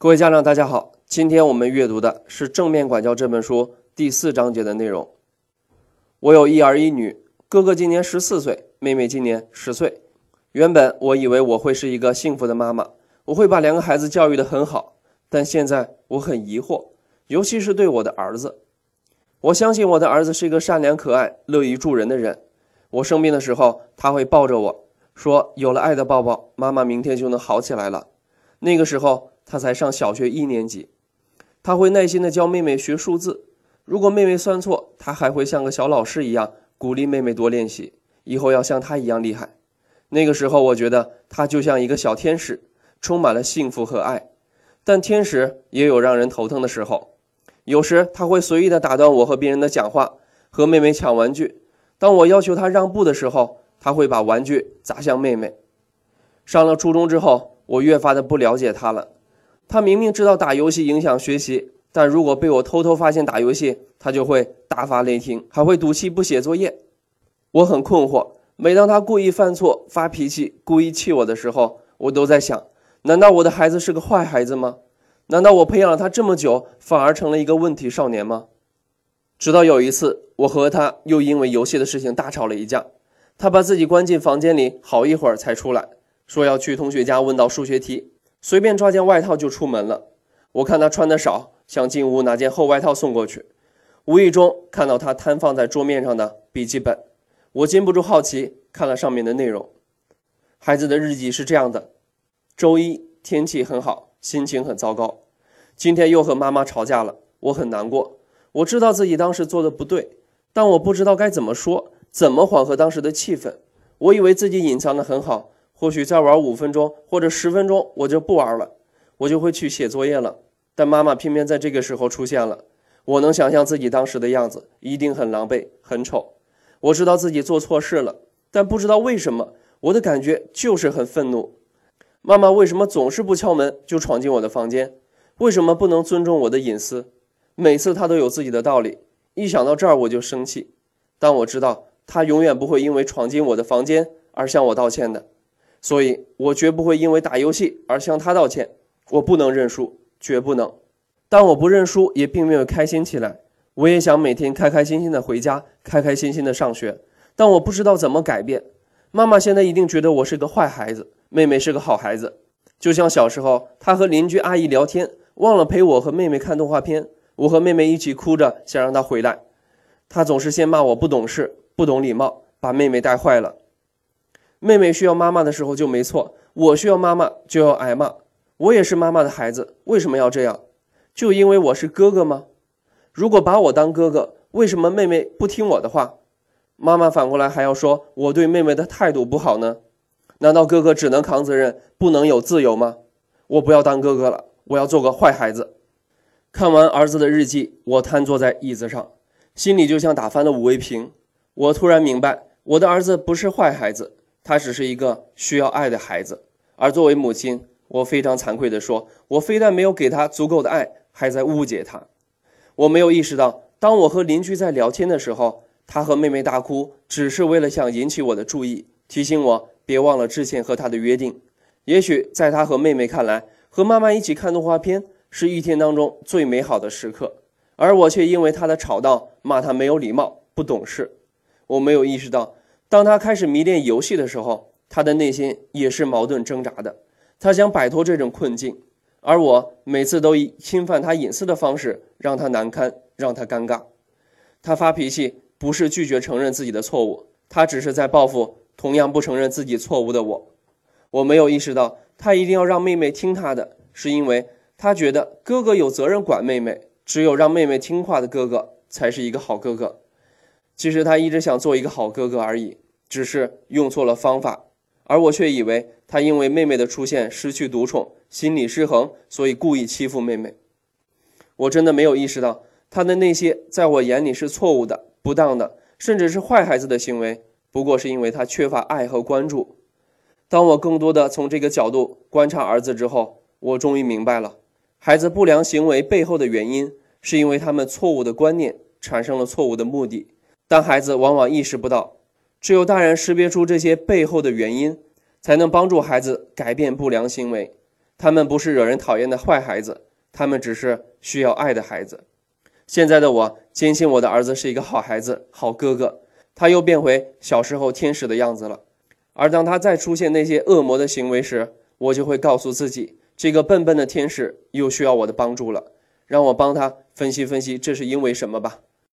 各位家长，大家好，今天我们阅读的是《正面管教》这本书第四章节的内容。我有一儿一女，哥哥今年十四岁，妹妹今年十岁。原本我以为我会是一个幸福的妈妈，我会把两个孩子教育得很好，但现在我很疑惑，尤其是对我的儿子。我相信我的儿子是一个善良可爱、乐于助人的人。我生病的时候，他会抱着我说：“有了爱的抱抱，妈妈明天就能好起来了。”那个时候。他才上小学一年级，他会耐心的教妹妹学数字。如果妹妹算错，他还会像个小老师一样鼓励妹妹多练习，以后要像他一样厉害。那个时候，我觉得他就像一个小天使，充满了幸福和爱。但天使也有让人头疼的时候，有时他会随意的打断我和别人的讲话，和妹妹抢玩具。当我要求他让步的时候，他会把玩具砸向妹妹。上了初中之后，我越发的不了解他了。他明明知道打游戏影响学习，但如果被我偷偷发现打游戏，他就会大发雷霆，还会赌气不写作业。我很困惑，每当他故意犯错、发脾气、故意气我的时候，我都在想：难道我的孩子是个坏孩子吗？难道我培养了他这么久，反而成了一个问题少年吗？直到有一次，我和他又因为游戏的事情大吵了一架，他把自己关进房间里好一会儿才出来，说要去同学家问道数学题。随便抓件外套就出门了。我看他穿的少，想进屋拿件厚外套送过去。无意中看到他摊放在桌面上的笔记本，我禁不住好奇，看了上面的内容。孩子的日记是这样的：周一天气很好，心情很糟糕。今天又和妈妈吵架了，我很难过。我知道自己当时做的不对，但我不知道该怎么说，怎么缓和当时的气氛。我以为自己隐藏的很好。或许再玩五分钟或者十分钟，我就不玩了，我就会去写作业了。但妈妈偏偏在这个时候出现了，我能想象自己当时的样子，一定很狼狈、很丑。我知道自己做错事了，但不知道为什么，我的感觉就是很愤怒。妈妈为什么总是不敲门就闯进我的房间？为什么不能尊重我的隐私？每次她都有自己的道理，一想到这儿我就生气。但我知道她永远不会因为闯进我的房间而向我道歉的。所以，我绝不会因为打游戏而向他道歉。我不能认输，绝不能。但我不认输，也并没有开心起来。我也想每天开开心心的回家，开开心心的上学。但我不知道怎么改变。妈妈现在一定觉得我是个坏孩子，妹妹是个好孩子。就像小时候，她和邻居阿姨聊天，忘了陪我和妹妹看动画片。我和妹妹一起哭着想让她回来，她总是先骂我不懂事、不懂礼貌，把妹妹带坏了。妹妹需要妈妈的时候就没错，我需要妈妈就要挨骂。我也是妈妈的孩子，为什么要这样？就因为我是哥哥吗？如果把我当哥哥，为什么妹妹不听我的话？妈妈反过来还要说我对妹妹的态度不好呢？难道哥哥只能扛责任，不能有自由吗？我不要当哥哥了，我要做个坏孩子。看完儿子的日记，我瘫坐在椅子上，心里就像打翻了五味瓶。我突然明白，我的儿子不是坏孩子。他只是一个需要爱的孩子，而作为母亲，我非常惭愧地说，我非但没有给他足够的爱，还在误解他。我没有意识到，当我和邻居在聊天的时候，他和妹妹大哭，只是为了想引起我的注意，提醒我别忘了之前和他的约定。也许在他和妹妹看来，和妈妈一起看动画片是一天当中最美好的时刻，而我却因为他的吵闹，骂他没有礼貌、不懂事。我没有意识到。当他开始迷恋游戏的时候，他的内心也是矛盾挣扎的。他想摆脱这种困境，而我每次都以侵犯他隐私的方式让他难堪，让他尴尬。他发脾气不是拒绝承认自己的错误，他只是在报复同样不承认自己错误的我。我没有意识到，他一定要让妹妹听他的，是因为他觉得哥哥有责任管妹妹，只有让妹妹听话的哥哥才是一个好哥哥。其实他一直想做一个好哥哥而已，只是用错了方法，而我却以为他因为妹妹的出现失去独宠，心理失衡，所以故意欺负妹妹。我真的没有意识到他的那些在我眼里是错误的、不当的，甚至是坏孩子的行为，不过是因为他缺乏爱和关注。当我更多的从这个角度观察儿子之后，我终于明白了，孩子不良行为背后的原因，是因为他们错误的观念产生了错误的目的。但孩子往往意识不到，只有大人识别出这些背后的原因，才能帮助孩子改变不良行为。他们不是惹人讨厌的坏孩子，他们只是需要爱的孩子。现在的我坚信我的儿子是一个好孩子、好哥哥，他又变回小时候天使的样子了。而当他再出现那些恶魔的行为时，我就会告诉自己，这个笨笨的天使又需要我的帮助了，让我帮他分析分析这是因为什么吧。